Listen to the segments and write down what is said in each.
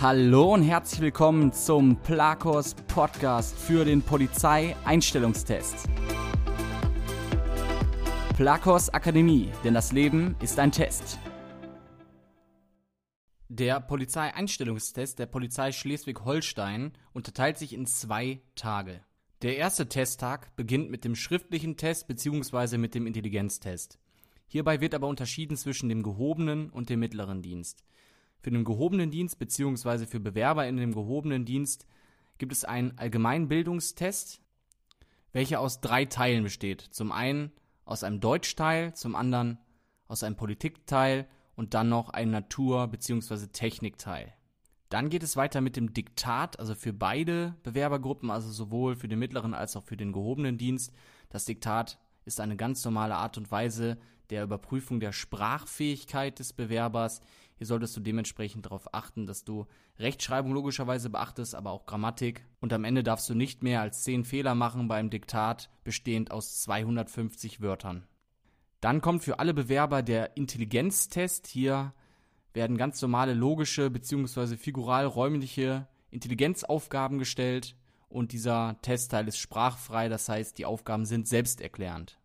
Hallo und herzlich willkommen zum Plakos Podcast für den Polizeieinstellungstest. Plakos Akademie, denn das Leben ist ein Test. Der Polizeieinstellungstest der Polizei Schleswig-Holstein unterteilt sich in zwei Tage. Der erste Testtag beginnt mit dem schriftlichen Test bzw. mit dem Intelligenztest. Hierbei wird aber unterschieden zwischen dem gehobenen und dem mittleren Dienst. Für den gehobenen Dienst bzw. für Bewerber in dem gehobenen Dienst gibt es einen Allgemeinbildungstest, welcher aus drei Teilen besteht. Zum einen aus einem Deutschteil, zum anderen aus einem Politikteil und dann noch ein Natur- bzw. Technikteil. Dann geht es weiter mit dem Diktat, also für beide Bewerbergruppen, also sowohl für den mittleren als auch für den gehobenen Dienst. Das Diktat ist eine ganz normale Art und Weise der Überprüfung der Sprachfähigkeit des Bewerbers. Hier solltest du dementsprechend darauf achten, dass du Rechtschreibung logischerweise beachtest, aber auch Grammatik. Und am Ende darfst du nicht mehr als 10 Fehler machen beim Diktat, bestehend aus 250 Wörtern. Dann kommt für alle Bewerber der Intelligenztest. Hier werden ganz normale logische bzw. figural-räumliche Intelligenzaufgaben gestellt und dieser Testteil ist sprachfrei, das heißt, die Aufgaben sind selbsterklärend.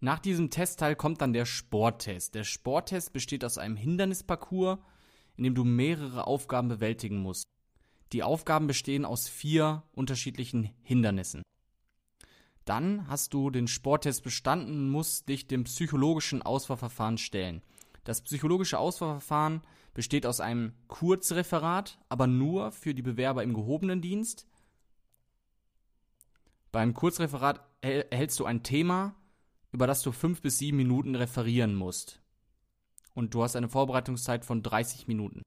Nach diesem Testteil kommt dann der Sporttest. Der Sporttest besteht aus einem Hindernisparcours, in dem du mehrere Aufgaben bewältigen musst. Die Aufgaben bestehen aus vier unterschiedlichen Hindernissen. Dann hast du den Sporttest bestanden und musst dich dem psychologischen Auswahlverfahren stellen. Das psychologische Auswahlverfahren besteht aus einem Kurzreferat, aber nur für die Bewerber im gehobenen Dienst. Beim Kurzreferat erhältst du ein Thema, über das du fünf bis sieben Minuten referieren musst. Und du hast eine Vorbereitungszeit von 30 Minuten.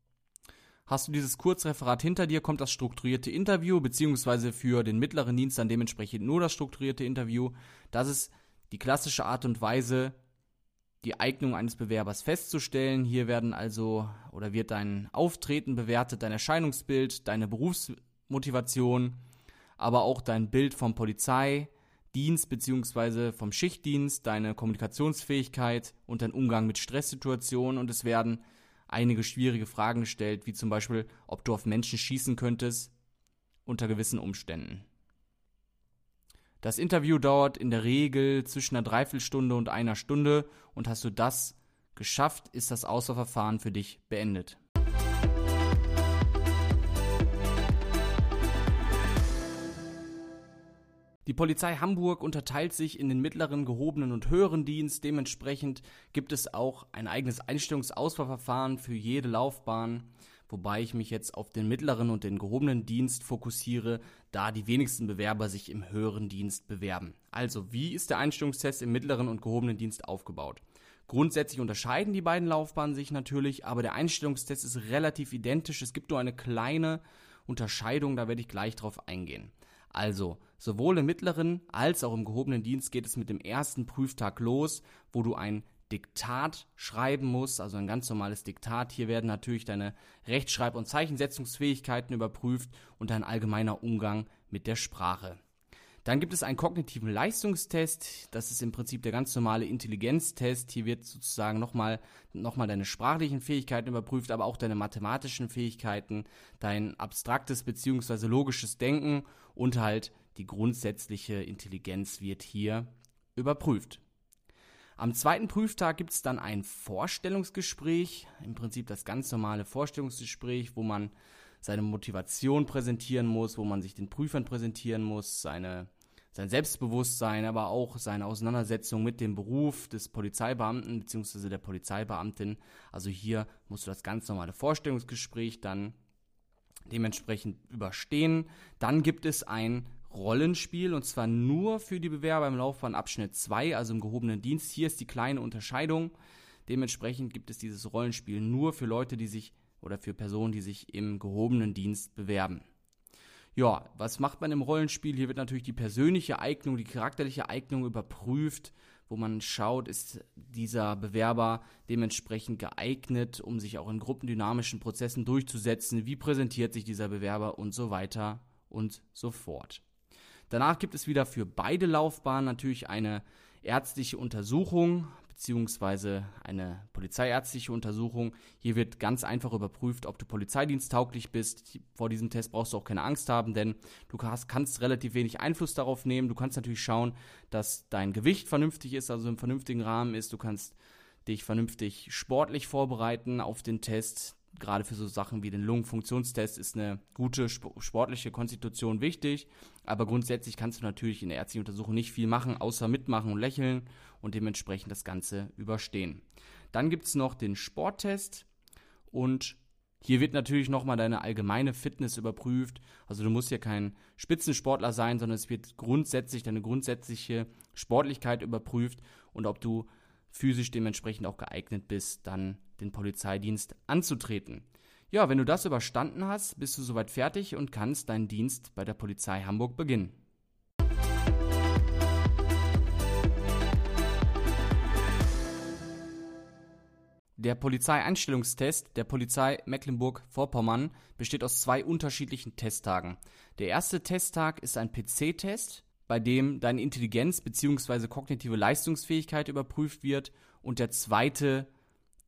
Hast du dieses Kurzreferat hinter dir, kommt das strukturierte Interview, beziehungsweise für den mittleren Dienst dann dementsprechend nur das strukturierte Interview. Das ist die klassische Art und Weise, die Eignung eines Bewerbers festzustellen. Hier werden also oder wird dein Auftreten bewertet, dein Erscheinungsbild, deine Berufsmotivation, aber auch dein Bild vom Polizei, Dienst bzw. vom Schichtdienst, deine Kommunikationsfähigkeit und dein Umgang mit Stresssituationen und es werden einige schwierige Fragen gestellt, wie zum Beispiel, ob du auf Menschen schießen könntest unter gewissen Umständen. Das Interview dauert in der Regel zwischen einer Dreiviertelstunde und einer Stunde und hast du das geschafft, ist das Auswahlverfahren für dich beendet. Die Polizei Hamburg unterteilt sich in den mittleren, gehobenen und höheren Dienst. Dementsprechend gibt es auch ein eigenes Einstellungsauswahlverfahren für jede Laufbahn, wobei ich mich jetzt auf den mittleren und den gehobenen Dienst fokussiere, da die wenigsten Bewerber sich im höheren Dienst bewerben. Also, wie ist der Einstellungstest im mittleren und gehobenen Dienst aufgebaut? Grundsätzlich unterscheiden die beiden Laufbahnen sich natürlich, aber der Einstellungstest ist relativ identisch. Es gibt nur eine kleine Unterscheidung, da werde ich gleich drauf eingehen. Also, sowohl im mittleren als auch im gehobenen Dienst geht es mit dem ersten Prüftag los, wo du ein Diktat schreiben musst, also ein ganz normales Diktat. Hier werden natürlich deine Rechtschreib- und Zeichensetzungsfähigkeiten überprüft und dein allgemeiner Umgang mit der Sprache. Dann gibt es einen kognitiven Leistungstest. Das ist im Prinzip der ganz normale Intelligenztest. Hier wird sozusagen nochmal noch mal deine sprachlichen Fähigkeiten überprüft, aber auch deine mathematischen Fähigkeiten, dein abstraktes bzw. logisches Denken und halt die grundsätzliche Intelligenz wird hier überprüft. Am zweiten Prüftag gibt es dann ein Vorstellungsgespräch, im Prinzip das ganz normale Vorstellungsgespräch, wo man seine Motivation präsentieren muss, wo man sich den Prüfern präsentieren muss, seine sein Selbstbewusstsein, aber auch seine Auseinandersetzung mit dem Beruf des Polizeibeamten bzw. der Polizeibeamtin. Also hier musst du das ganz normale Vorstellungsgespräch dann dementsprechend überstehen. Dann gibt es ein Rollenspiel und zwar nur für die Bewerber im Laufbahnabschnitt 2, also im gehobenen Dienst. Hier ist die kleine Unterscheidung. Dementsprechend gibt es dieses Rollenspiel nur für Leute, die sich oder für Personen, die sich im gehobenen Dienst bewerben. Ja, was macht man im Rollenspiel? Hier wird natürlich die persönliche Eignung, die charakterliche Eignung überprüft, wo man schaut, ist dieser Bewerber dementsprechend geeignet, um sich auch in gruppendynamischen Prozessen durchzusetzen, wie präsentiert sich dieser Bewerber und so weiter und so fort. Danach gibt es wieder für beide Laufbahnen natürlich eine ärztliche Untersuchung beziehungsweise eine polizeiärztliche Untersuchung. Hier wird ganz einfach überprüft, ob du polizeidiensttauglich bist. Vor diesem Test brauchst du auch keine Angst haben, denn du hast, kannst relativ wenig Einfluss darauf nehmen. Du kannst natürlich schauen, dass dein Gewicht vernünftig ist, also im vernünftigen Rahmen ist. Du kannst dich vernünftig sportlich vorbereiten auf den Test. Gerade für so Sachen wie den Lungenfunktionstest ist eine gute sportliche Konstitution wichtig. Aber grundsätzlich kannst du natürlich in der ärztlichen Untersuchung nicht viel machen, außer mitmachen und lächeln und dementsprechend das Ganze überstehen. Dann gibt es noch den Sporttest und hier wird natürlich nochmal deine allgemeine Fitness überprüft. Also du musst ja kein Spitzensportler sein, sondern es wird grundsätzlich deine grundsätzliche Sportlichkeit überprüft und ob du physisch dementsprechend auch geeignet bist, dann den Polizeidienst anzutreten. Ja, wenn du das überstanden hast, bist du soweit fertig und kannst deinen Dienst bei der Polizei Hamburg beginnen. Der Polizeieinstellungstest der Polizei Mecklenburg-Vorpommern besteht aus zwei unterschiedlichen Testtagen. Der erste Testtag ist ein PC-Test, bei dem deine Intelligenz bzw. kognitive Leistungsfähigkeit überprüft wird und der zweite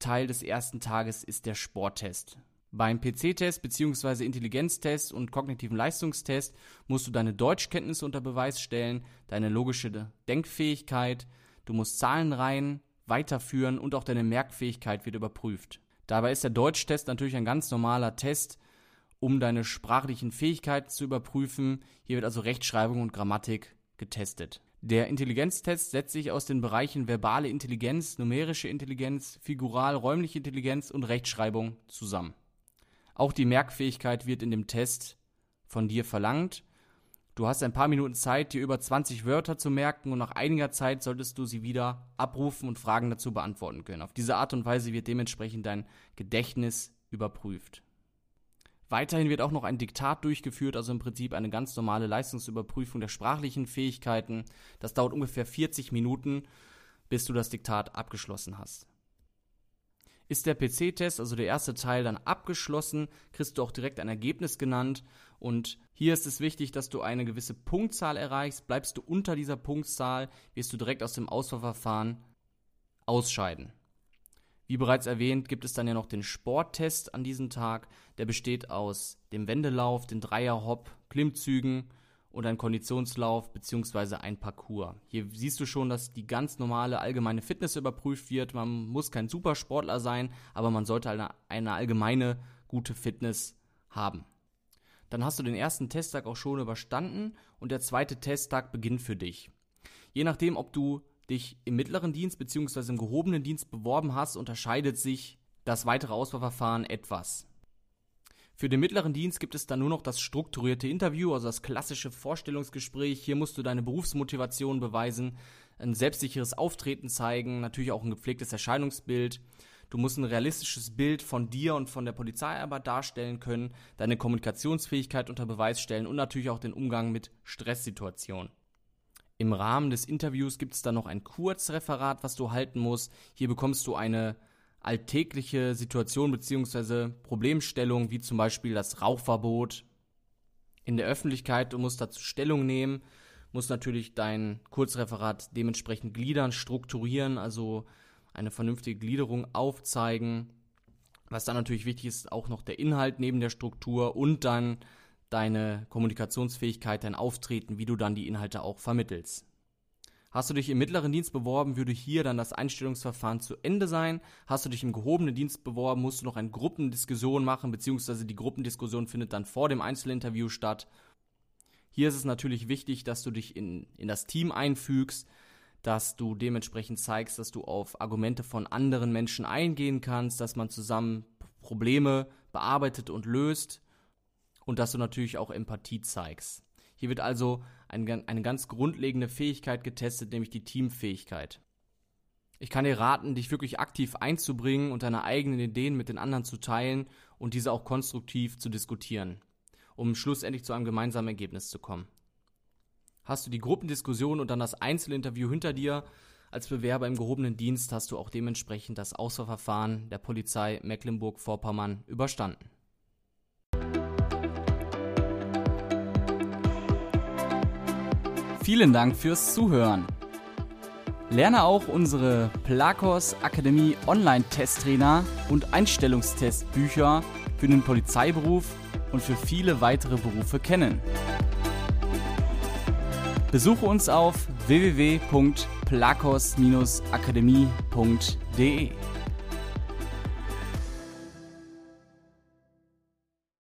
Teil des ersten Tages ist der Sporttest. Beim PC-Test bzw. Intelligenztest und kognitiven Leistungstest musst du deine Deutschkenntnisse unter Beweis stellen, deine logische Denkfähigkeit, du musst Zahlenreihen weiterführen und auch deine Merkfähigkeit wird überprüft. Dabei ist der Deutschtest natürlich ein ganz normaler Test, um deine sprachlichen Fähigkeiten zu überprüfen. Hier wird also Rechtschreibung und Grammatik getestet. Der Intelligenztest setzt sich aus den Bereichen verbale Intelligenz, numerische Intelligenz, figural-räumliche Intelligenz und Rechtschreibung zusammen. Auch die Merkfähigkeit wird in dem Test von dir verlangt Du hast ein paar Minuten Zeit, dir über 20 Wörter zu merken und nach einiger Zeit solltest du sie wieder abrufen und Fragen dazu beantworten können. Auf diese Art und Weise wird dementsprechend dein Gedächtnis überprüft. Weiterhin wird auch noch ein Diktat durchgeführt, also im Prinzip eine ganz normale Leistungsüberprüfung der sprachlichen Fähigkeiten. Das dauert ungefähr 40 Minuten, bis du das Diktat abgeschlossen hast. Ist der PC-Test, also der erste Teil, dann abgeschlossen, kriegst du auch direkt ein Ergebnis genannt. Und hier ist es wichtig, dass du eine gewisse Punktzahl erreichst. Bleibst du unter dieser Punktzahl, wirst du direkt aus dem Auswahlverfahren ausscheiden. Wie bereits erwähnt, gibt es dann ja noch den Sporttest an diesem Tag. Der besteht aus dem Wendelauf, den Dreierhopp, Klimmzügen und ein Konditionslauf bzw. ein Parcours. Hier siehst du schon, dass die ganz normale allgemeine Fitness überprüft wird. Man muss kein Supersportler sein, aber man sollte eine, eine allgemeine gute Fitness haben. Dann hast du den ersten Testtag auch schon überstanden und der zweite Testtag beginnt für dich. Je nachdem, ob du dich im mittleren Dienst bzw. im gehobenen Dienst beworben hast, unterscheidet sich das weitere Auswahlverfahren etwas. Für den mittleren Dienst gibt es dann nur noch das strukturierte Interview, also das klassische Vorstellungsgespräch. Hier musst du deine Berufsmotivation beweisen, ein selbstsicheres Auftreten zeigen, natürlich auch ein gepflegtes Erscheinungsbild. Du musst ein realistisches Bild von dir und von der Polizeiarbeit darstellen können, deine Kommunikationsfähigkeit unter Beweis stellen und natürlich auch den Umgang mit Stresssituationen. Im Rahmen des Interviews gibt es dann noch ein Kurzreferat, was du halten musst. Hier bekommst du eine alltägliche Situation bzw. Problemstellung, wie zum Beispiel das Rauchverbot in der Öffentlichkeit. Du musst dazu Stellung nehmen, musst natürlich dein Kurzreferat dementsprechend gliedern, strukturieren, also eine vernünftige Gliederung aufzeigen. Was dann natürlich wichtig ist, auch noch der Inhalt neben der Struktur und dann deine Kommunikationsfähigkeit, dein Auftreten, wie du dann die Inhalte auch vermittelst. Hast du dich im mittleren Dienst beworben, würde hier dann das Einstellungsverfahren zu Ende sein. Hast du dich im gehobenen Dienst beworben, musst du noch eine Gruppendiskussion machen, beziehungsweise die Gruppendiskussion findet dann vor dem Einzelinterview statt. Hier ist es natürlich wichtig, dass du dich in, in das Team einfügst, dass du dementsprechend zeigst, dass du auf Argumente von anderen Menschen eingehen kannst, dass man zusammen Probleme bearbeitet und löst und dass du natürlich auch Empathie zeigst. Hier wird also eine, eine ganz grundlegende Fähigkeit getestet, nämlich die Teamfähigkeit. Ich kann dir raten, dich wirklich aktiv einzubringen und deine eigenen Ideen mit den anderen zu teilen und diese auch konstruktiv zu diskutieren, um schlussendlich zu einem gemeinsamen Ergebnis zu kommen. Hast du die Gruppendiskussion und dann das Einzelinterview hinter dir, als Bewerber im gehobenen Dienst hast du auch dementsprechend das Auswahlverfahren der Polizei Mecklenburg-Vorpommern überstanden. Vielen Dank fürs Zuhören. Lerne auch unsere Plakos Akademie Online-Testtrainer und Einstellungstestbücher für den Polizeiberuf und für viele weitere Berufe kennen. Besuche uns auf www.plakos-akademie.de.